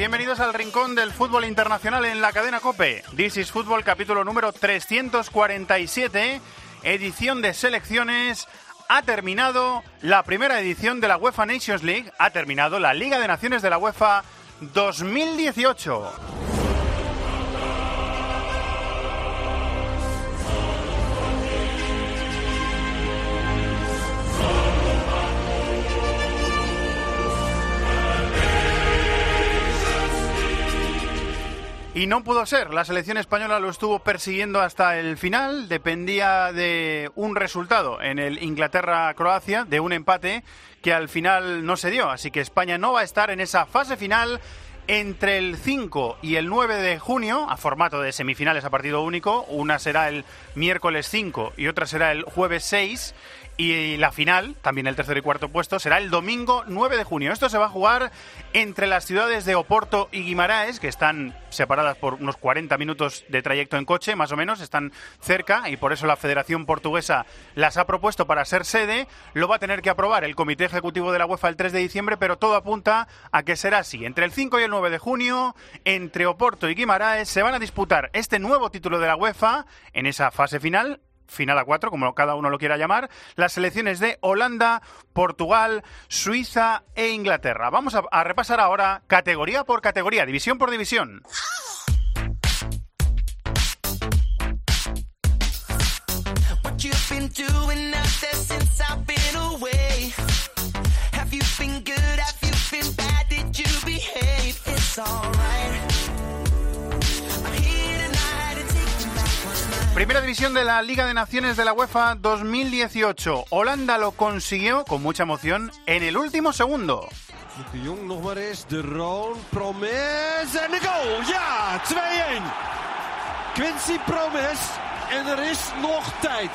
Bienvenidos al rincón del fútbol internacional en la cadena Cope. This is Fútbol, capítulo número 347, edición de selecciones. Ha terminado la primera edición de la UEFA Nations League, ha terminado la Liga de Naciones de la UEFA 2018. Y no pudo ser. La selección española lo estuvo persiguiendo hasta el final. Dependía de un resultado en el Inglaterra-Croacia, de un empate que al final no se dio. Así que España no va a estar en esa fase final entre el 5 y el 9 de junio, a formato de semifinales a partido único. Una será el miércoles 5 y otra será el jueves 6. Y la final, también el tercer y cuarto puesto, será el domingo 9 de junio. Esto se va a jugar entre las ciudades de Oporto y Guimaraes, que están separadas por unos 40 minutos de trayecto en coche, más o menos, están cerca y por eso la Federación Portuguesa las ha propuesto para ser sede. Lo va a tener que aprobar el Comité Ejecutivo de la UEFA el 3 de diciembre, pero todo apunta a que será así. Entre el 5 y el 9 de junio, entre Oporto y Guimaraes, se van a disputar este nuevo título de la UEFA en esa fase final final a cuatro, como cada uno lo quiera llamar, las selecciones de Holanda, Portugal, Suiza e Inglaterra. Vamos a, repasar ahora categoría por categoría, división por división. Primera división de la Liga de Naciones de la UEFA 2018. Holanda lo consiguió con mucha emoción en el último segundo. De Jong nog maar eens. De Roon, Promes en de goal. Ja, 2-1. Quincy Promes. En er is nog tijd.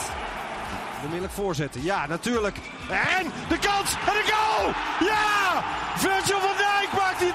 Onmiddellijk voorzetten. Ja, natuurlijk. En de kans en de goal. Ja! Virgil van Dijk maakt die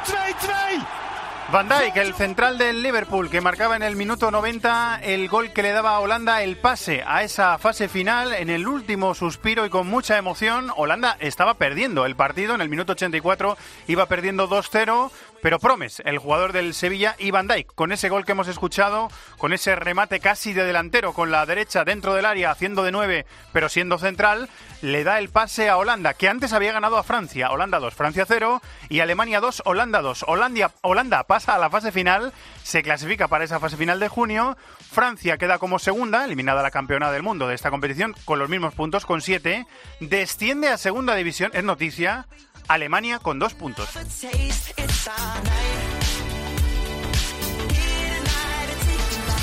2-2. Van Dijk, el central del Liverpool, que marcaba en el minuto 90 el gol que le daba a Holanda el pase a esa fase final en el último suspiro y con mucha emoción. Holanda estaba perdiendo el partido en el minuto 84, iba perdiendo 2-0, pero Promes, el jugador del Sevilla, y Van Dijk, con ese gol que hemos escuchado, con ese remate casi de delantero con la derecha dentro del área, haciendo de 9, pero siendo central, le da el pase a Holanda, que antes había ganado a Francia. Holanda 2, Francia 0 y Alemania 2, Holanda 2. Holanda, Holanda pasa a la fase final, se clasifica para esa fase final de junio. Francia queda como segunda, eliminada la campeona del mundo de esta competición, con los mismos puntos, con 7. Desciende a segunda división, es noticia. Alemania con dos puntos.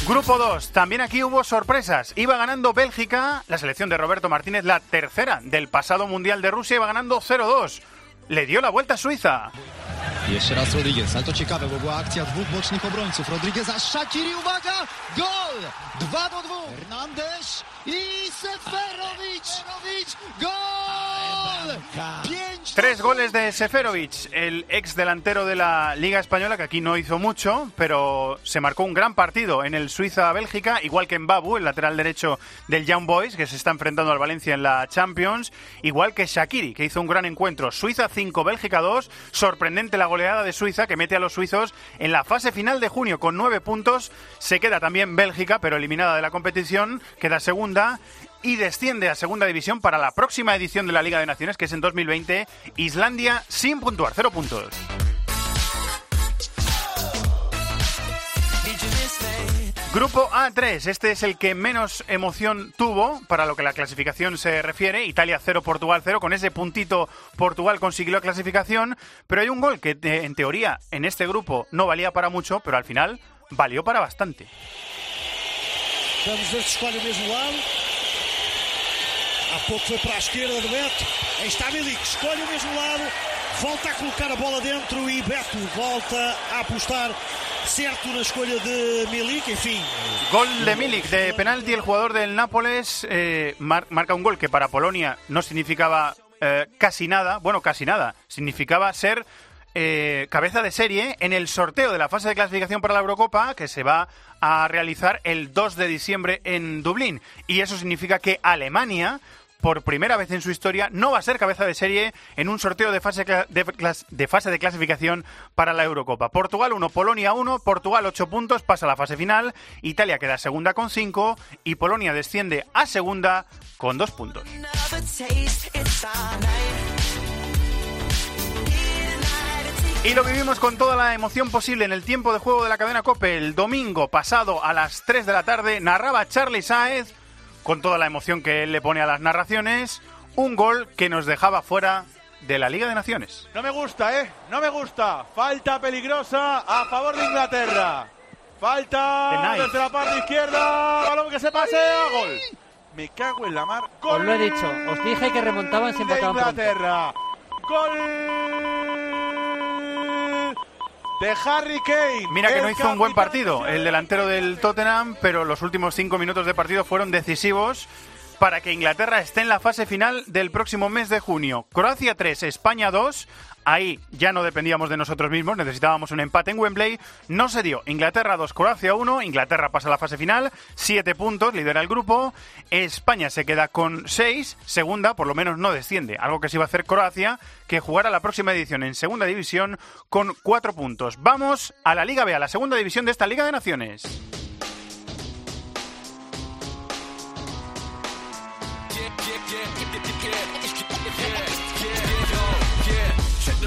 Grupo 2, también aquí hubo sorpresas. Iba ganando Bélgica, la selección de Roberto Martínez, la tercera del pasado Mundial de Rusia, iba ganando 0-2. Le dio la vuelta a Suiza. Jeszcze raz Rodriguez, ale to ciekawe, bo była akcja dwóch bocznych obrońców. Rodrigueza, Shakiri, uwaga! Gol! 2 do 2. Hernandez i Seferovic! Seferovic! Gol! 5 Tres goles de Seferovic, el ex delantero de la Liga Española, que aquí no hizo mucho, pero se marcó un gran partido en el Suiza-Bélgica, igual que en Babu, el lateral derecho del Young Boys, que se está enfrentando al Valencia en la Champions, igual que Shakiri, que hizo un gran encuentro. Suiza 5, Bélgica 2, sorprendente la goleada de Suiza, que mete a los suizos en la fase final de junio con nueve puntos. Se queda también Bélgica, pero eliminada de la competición, queda segunda y desciende a segunda división para la próxima edición de la Liga de Naciones, que es en 2020, Islandia sin puntuar, cero puntos. Grupo A3, este es el que menos emoción tuvo para lo que la clasificación se refiere. Italia 0, Portugal 0. Con ese puntito Portugal consiguió la clasificación, pero hay un gol que eh, en teoría en este grupo no valía para mucho, pero al final valió para bastante. Vamos ver Há pouco foi para a esquerda de Beto. Aí está Milik, escolhe o mesmo lado, volta a colocar a bola dentro e Beto volta a apostar certo na escolha de Milik. Enfim, Gol de Milik de penalti, el jugador del Nápoles eh, mar- marca un gol que para Polonia no significaba eh, casi nada, bueno, casi nada, significaba ser eh, cabeza de serie en el sorteo de la fase de clasificación para la Eurocopa que se va a realizar el 2 de diciembre en Dublín. Y eso significa que Alemania por primera vez en su historia, no va a ser cabeza de serie en un sorteo de fase, de, de fase de clasificación para la Eurocopa. Portugal 1, Polonia 1, Portugal 8 puntos, pasa a la fase final, Italia queda segunda con 5 y Polonia desciende a segunda con 2 puntos. Y lo vivimos con toda la emoción posible en el tiempo de juego de la cadena COPE. El domingo pasado a las 3 de la tarde narraba Charlie Sáez, con toda la emoción que él le pone a las narraciones, un gol que nos dejaba fuera de la Liga de Naciones. No me gusta, ¿eh? No me gusta. Falta peligrosa a favor de Inglaterra. Falta desde la parte izquierda. Balón que se pasea. Gol. Me cago en la mar. Gol Os lo he dicho, os dije que remontaban siempre de pronto. Inglaterra. Gol de Harry Kane. Mira que no hizo un buen partido el delantero del Tottenham, pero los últimos cinco minutos de partido fueron decisivos para que Inglaterra esté en la fase final del próximo mes de junio. Croacia 3, España 2. Ahí ya no dependíamos de nosotros mismos, necesitábamos un empate en Wembley. No se dio. Inglaterra 2, Croacia 1. Inglaterra pasa a la fase final, 7 puntos, lidera el grupo. España se queda con 6, segunda, por lo menos no desciende. Algo que sí va a hacer Croacia, que jugará la próxima edición en segunda división con 4 puntos. Vamos a la Liga B, a la segunda división de esta Liga de Naciones.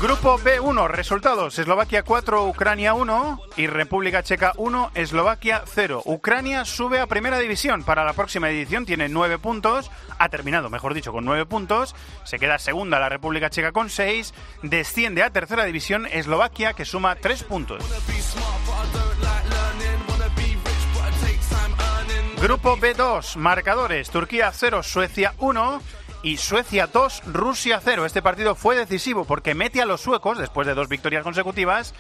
Grupo B1, resultados: Eslovaquia 4, Ucrania 1 y República Checa 1, Eslovaquia 0. Ucrania sube a primera división. Para la próxima edición, tiene 9 puntos, ha terminado, mejor dicho, con 9 puntos, se queda segunda la República Checa con 6, desciende a tercera división Eslovaquia que suma 3 puntos. Grupo B2, marcadores, Turquía 0, Suecia 1 y Suecia 2, Rusia 0. Este partido fue decisivo porque mete a los suecos, después de dos victorias consecutivas,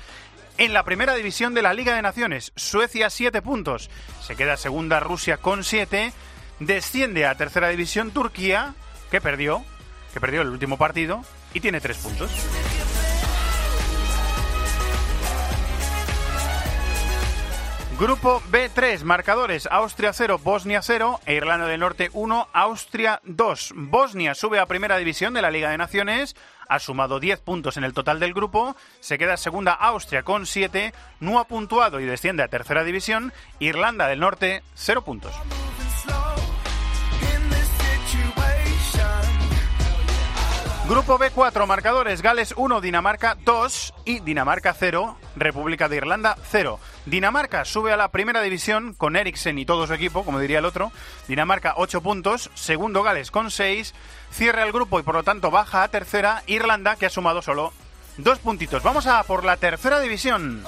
en la primera división de la Liga de Naciones. Suecia 7 puntos, se queda segunda Rusia con 7, desciende a tercera división Turquía, que perdió, que perdió el último partido y tiene 3 puntos. Grupo B3, marcadores Austria 0, Bosnia 0 e Irlanda del Norte 1, Austria 2. Bosnia sube a primera división de la Liga de Naciones, ha sumado 10 puntos en el total del grupo, se queda segunda Austria con 7, no ha puntuado y desciende a tercera división, Irlanda del Norte 0 puntos. Grupo B4, marcadores Gales 1, Dinamarca 2 y Dinamarca 0, República de Irlanda 0. Dinamarca sube a la primera división con Eriksen y todo su equipo, como diría el otro. Dinamarca 8 puntos, segundo Gales con 6, cierra el grupo y por lo tanto baja a tercera Irlanda que ha sumado solo dos puntitos. Vamos a por la tercera división.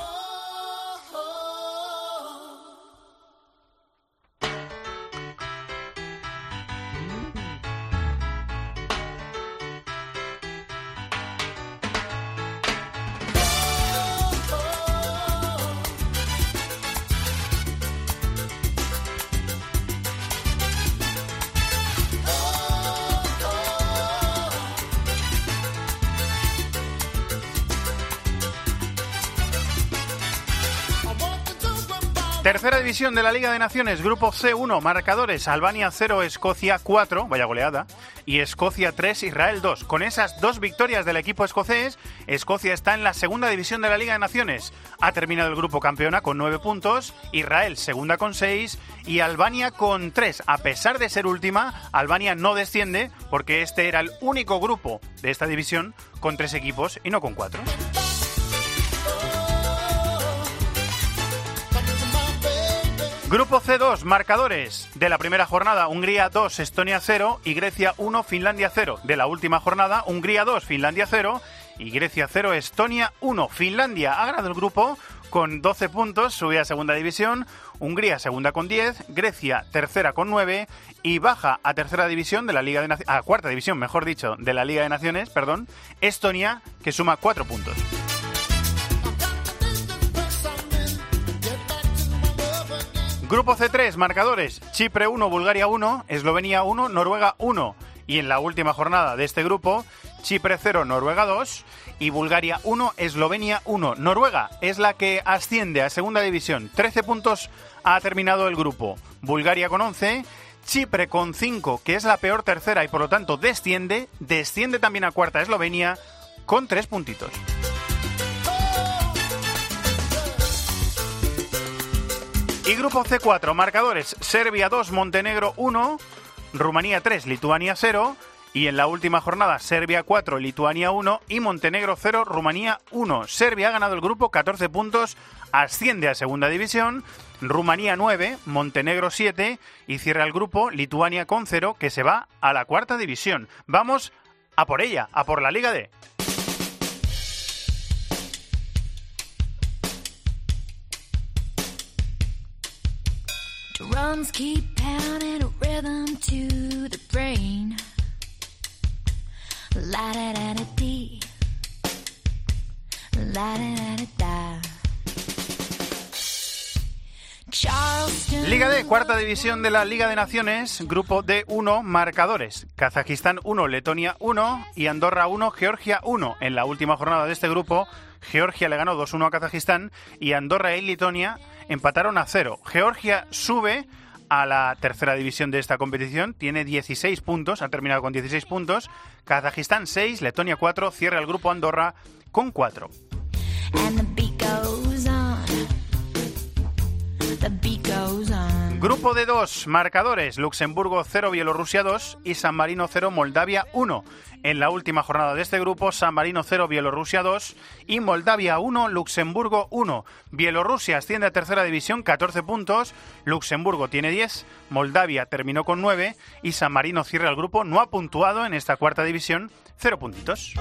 Tercera división de la Liga de Naciones, Grupo C1, marcadores Albania 0, Escocia 4, vaya goleada, y Escocia 3, Israel 2. Con esas dos victorias del equipo escocés, Escocia está en la segunda división de la Liga de Naciones. Ha terminado el grupo campeona con 9 puntos, Israel segunda con 6 y Albania con 3. A pesar de ser última, Albania no desciende porque este era el único grupo de esta división con tres equipos y no con cuatro. Grupo C2, marcadores de la primera jornada, Hungría 2, Estonia 0 y Grecia 1, Finlandia 0. De la última jornada, Hungría 2, Finlandia 0 y Grecia 0, Estonia 1. Finlandia ha ganado el grupo con 12 puntos, sube a segunda división, Hungría segunda con 10, Grecia tercera con 9 y baja a tercera división de la Liga de Naciones, a cuarta división, mejor dicho, de la Liga de Naciones, perdón, Estonia, que suma 4 puntos. Grupo C3, marcadores, Chipre 1, Bulgaria 1, Eslovenia 1, Noruega 1. Y en la última jornada de este grupo, Chipre 0, Noruega 2 y Bulgaria 1, Eslovenia 1. Noruega es la que asciende a segunda división. 13 puntos ha terminado el grupo. Bulgaria con 11, Chipre con 5, que es la peor tercera y por lo tanto desciende. Desciende también a cuarta Eslovenia con 3 puntitos. Y grupo C4, marcadores Serbia 2, Montenegro 1, Rumanía 3, Lituania 0. Y en la última jornada, Serbia 4, Lituania 1 y Montenegro 0, Rumanía 1. Serbia ha ganado el grupo 14 puntos, asciende a segunda división. Rumanía 9, Montenegro 7 y cierra el grupo Lituania con 0 que se va a la cuarta división. Vamos a por ella, a por la Liga D. Drums keep pounding a rhythm to the brain. La da da da dee. La da da da da. Liga D, cuarta división de la Liga de Naciones, grupo D1, marcadores. Kazajistán 1, Letonia 1 y Andorra 1, Georgia 1. En la última jornada de este grupo, Georgia le ganó 2-1 a Kazajistán y Andorra y Letonia empataron a 0. Georgia sube a la tercera división de esta competición, tiene 16 puntos, ha terminado con 16 puntos. Kazajistán 6, Letonia 4, cierra el grupo Andorra con 4. And Grupo de dos marcadores, Luxemburgo 0, Bielorrusia 2 y San Marino 0, Moldavia 1. En la última jornada de este grupo, San Marino 0, Bielorrusia 2 y Moldavia 1, Luxemburgo 1. Bielorrusia asciende a tercera división, 14 puntos, Luxemburgo tiene 10, Moldavia terminó con 9 y San Marino cierra el grupo, no ha puntuado en esta cuarta división, 0 puntitos.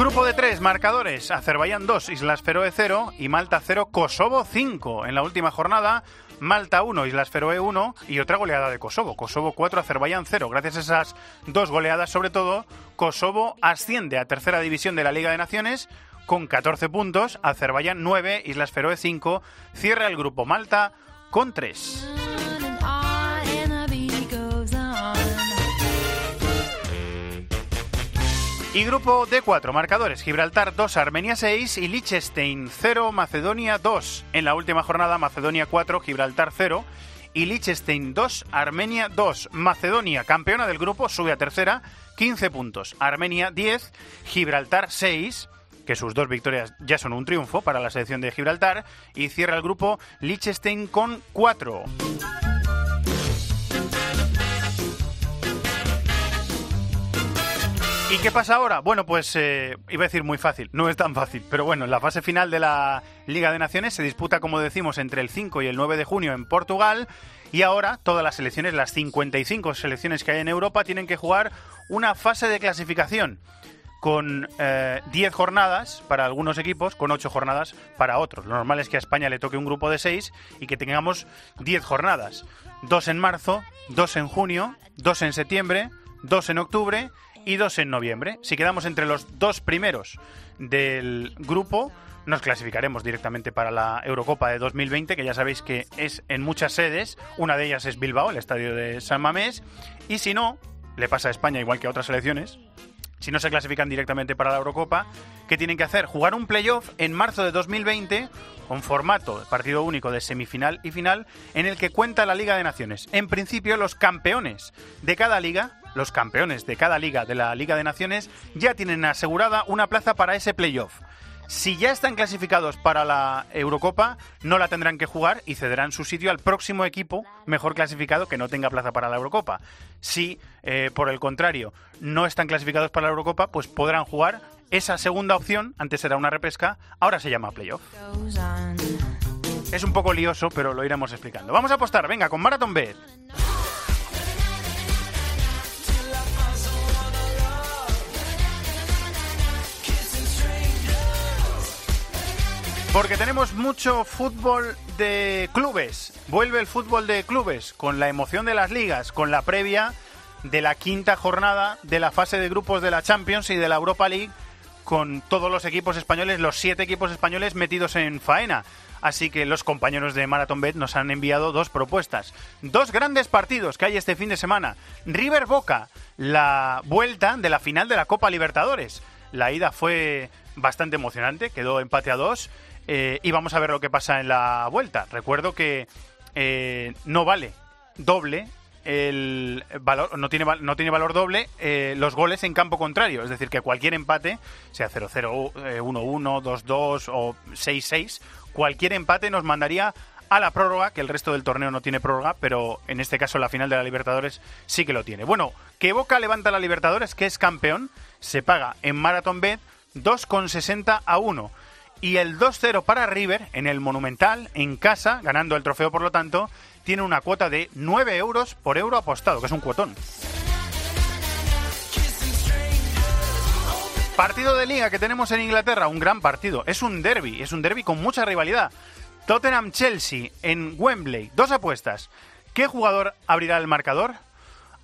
Grupo de tres marcadores, Azerbaiyán 2, Islas Feroe 0 y Malta 0, Kosovo 5. En la última jornada, Malta 1, Islas Feroe 1 y otra goleada de Kosovo. Kosovo 4, Azerbaiyán 0. Gracias a esas dos goleadas, sobre todo, Kosovo asciende a tercera división de la Liga de Naciones con 14 puntos, Azerbaiyán 9, Islas Feroe 5. Cierra el grupo Malta con 3. Y grupo D4, marcadores, Gibraltar 2, Armenia 6 y Liechtenstein 0, Macedonia 2. En la última jornada, Macedonia 4, Gibraltar 0 y Liechtenstein 2, Armenia 2. Macedonia, campeona del grupo, sube a tercera, 15 puntos. Armenia 10, Gibraltar 6, que sus dos victorias ya son un triunfo para la selección de Gibraltar, y cierra el grupo Liechtenstein con 4. ¿Y qué pasa ahora? Bueno, pues eh, iba a decir muy fácil, no es tan fácil, pero bueno, la fase final de la Liga de Naciones se disputa, como decimos, entre el 5 y el 9 de junio en Portugal y ahora todas las selecciones, las 55 selecciones que hay en Europa, tienen que jugar una fase de clasificación con eh, 10 jornadas para algunos equipos, con 8 jornadas para otros. Lo normal es que a España le toque un grupo de 6 y que tengamos 10 jornadas. Dos en marzo, dos en junio, dos en septiembre, dos en octubre y dos en noviembre. Si quedamos entre los dos primeros del grupo, nos clasificaremos directamente para la Eurocopa de 2020, que ya sabéis que es en muchas sedes. Una de ellas es Bilbao, el estadio de San Mamés. Y si no, le pasa a España igual que a otras selecciones, si no se clasifican directamente para la Eurocopa, ¿qué tienen que hacer? Jugar un playoff en marzo de 2020 con formato partido único de semifinal y final en el que cuenta la Liga de Naciones. En principio, los campeones de cada liga, los campeones de cada liga de la Liga de Naciones, ya tienen asegurada una plaza para ese playoff. Si ya están clasificados para la Eurocopa, no la tendrán que jugar y cederán su sitio al próximo equipo mejor clasificado que no tenga plaza para la Eurocopa. Si, eh, por el contrario, no están clasificados para la Eurocopa, pues podrán jugar esa segunda opción, antes era una repesca, ahora se llama playoff. Es un poco lioso, pero lo iremos explicando. Vamos a apostar, venga, con Marathon Bet. Porque tenemos mucho fútbol de clubes. Vuelve el fútbol de clubes con la emoción de las ligas, con la previa de la quinta jornada de la fase de grupos de la Champions y de la Europa League, con todos los equipos españoles, los siete equipos españoles metidos en faena. Así que los compañeros de Marathon Bet nos han enviado dos propuestas. Dos grandes partidos que hay este fin de semana. River Boca, la vuelta de la final de la Copa Libertadores. La ida fue bastante emocionante, quedó empate a dos. Eh, y vamos a ver lo que pasa en la vuelta. Recuerdo que eh, no vale doble el valor no tiene no tiene valor doble eh, los goles en campo contrario, es decir, que cualquier empate, sea 0-0, eh, 1-1, 2-2 o 6-6, cualquier empate nos mandaría a la prórroga, que el resto del torneo no tiene prórroga, pero en este caso la final de la Libertadores sí que lo tiene. Bueno, que Boca levanta la Libertadores, que es campeón, se paga en Marathon Bet 2,60 a 1. Y el 2-0 para River en el Monumental, en casa, ganando el trofeo por lo tanto, tiene una cuota de 9 euros por euro apostado, que es un cuotón. Partido de liga que tenemos en Inglaterra, un gran partido. Es un derby, es un derby con mucha rivalidad. Tottenham-Chelsea en Wembley, dos apuestas. ¿Qué jugador abrirá el marcador?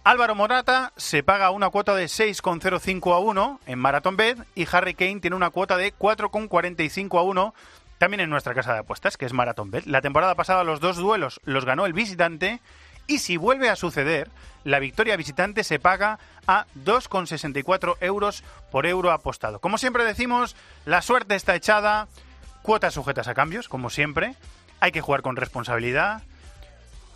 Álvaro Morata se paga una cuota de 6,05 a 1 en Marathon Bet y Harry Kane tiene una cuota de 4,45 a 1 también en nuestra casa de apuestas, que es Marathon Bet. La temporada pasada los dos duelos los ganó el visitante y si vuelve a suceder, la victoria visitante se paga a 2,64 euros por euro apostado. Como siempre decimos, la suerte está echada, cuotas sujetas a cambios, como siempre. Hay que jugar con responsabilidad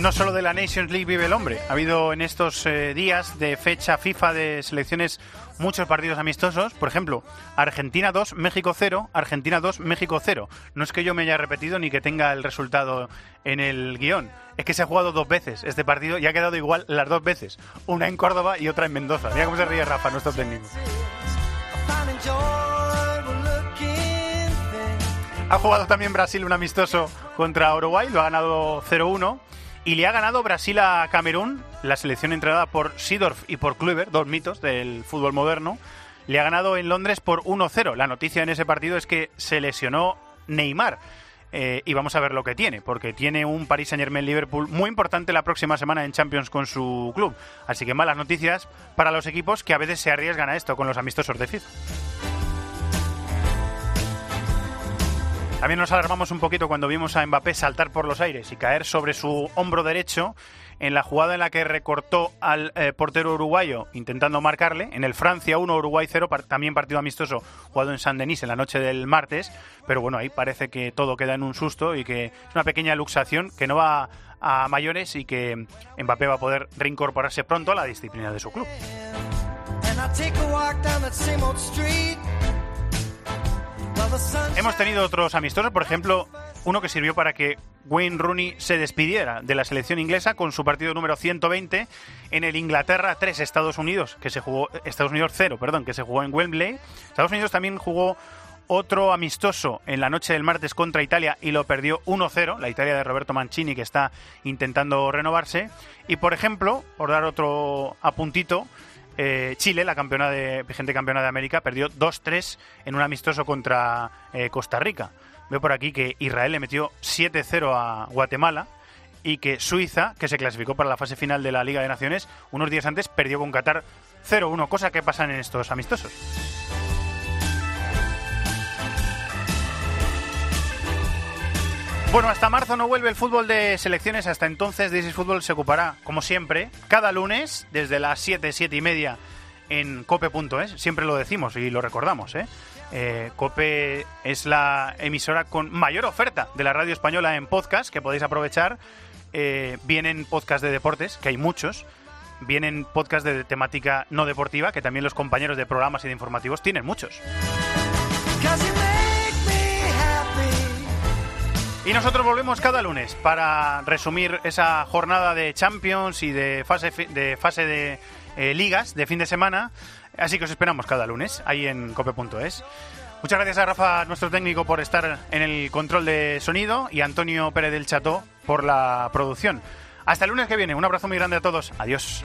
No solo de la Nations League vive el hombre. Ha habido en estos eh, días de fecha FIFA de selecciones muchos partidos amistosos. Por ejemplo, Argentina 2, México 0, Argentina 2, México 0. No es que yo me haya repetido ni que tenga el resultado en el guion. Es que se ha jugado dos veces este partido y ha quedado igual las dos veces. Una en Córdoba y otra en Mendoza. Mira cómo se ríe Rafa, nuestro técnico. Ha jugado también Brasil un amistoso contra Uruguay, lo ha ganado 0-1. Y le ha ganado Brasil a Camerún, la selección entrenada por Sidorf y por Kluivert, dos mitos del fútbol moderno. Le ha ganado en Londres por 1-0. La noticia en ese partido es que se lesionó Neymar. Eh, y vamos a ver lo que tiene, porque tiene un Paris Saint Germain Liverpool muy importante la próxima semana en Champions con su club. Así que malas noticias para los equipos que a veces se arriesgan a esto con los amistosos de FIFA. También nos alarmamos un poquito cuando vimos a Mbappé saltar por los aires y caer sobre su hombro derecho en la jugada en la que recortó al eh, portero uruguayo intentando marcarle. En el Francia 1, Uruguay 0, par- también partido amistoso jugado en San Denis en la noche del martes. Pero bueno, ahí parece que todo queda en un susto y que es una pequeña luxación que no va a mayores y que Mbappé va a poder reincorporarse pronto a la disciplina de su club. Hemos tenido otros amistosos, por ejemplo, uno que sirvió para que Wayne Rooney se despidiera de la selección inglesa con su partido número 120 en el Inglaterra 3 Estados Unidos, que se jugó Estados Unidos 0, perdón, que se jugó en Wembley. Estados Unidos también jugó otro amistoso en la noche del martes contra Italia y lo perdió 1-0, la Italia de Roberto Mancini que está intentando renovarse. Y por ejemplo, por dar otro apuntito, eh, Chile, la campeona vigente campeona de América, perdió 2-3 en un amistoso contra eh, Costa Rica. Veo por aquí que Israel le metió 7-0 a Guatemala y que Suiza, que se clasificó para la fase final de la Liga de Naciones, unos días antes perdió con Qatar 0-1, cosa que pasan en estos amistosos. Bueno, hasta marzo no vuelve el fútbol de selecciones. Hasta entonces, This is Fútbol se ocupará, como siempre, cada lunes, desde las 7, 7 y media en cope.es. Siempre lo decimos y lo recordamos, ¿eh? Eh, Cope es la emisora con mayor oferta de la radio española en podcast que podéis aprovechar. Eh, vienen podcast de deportes, que hay muchos. Vienen podcast de temática no deportiva, que también los compañeros de programas y de informativos tienen muchos. Y nosotros volvemos cada lunes para resumir esa jornada de Champions y de fase de, fase de eh, ligas de fin de semana. Así que os esperamos cada lunes ahí en cope.es. Muchas gracias a Rafa, nuestro técnico, por estar en el control de sonido y a Antonio Pérez del Chato por la producción. Hasta el lunes que viene. Un abrazo muy grande a todos. Adiós.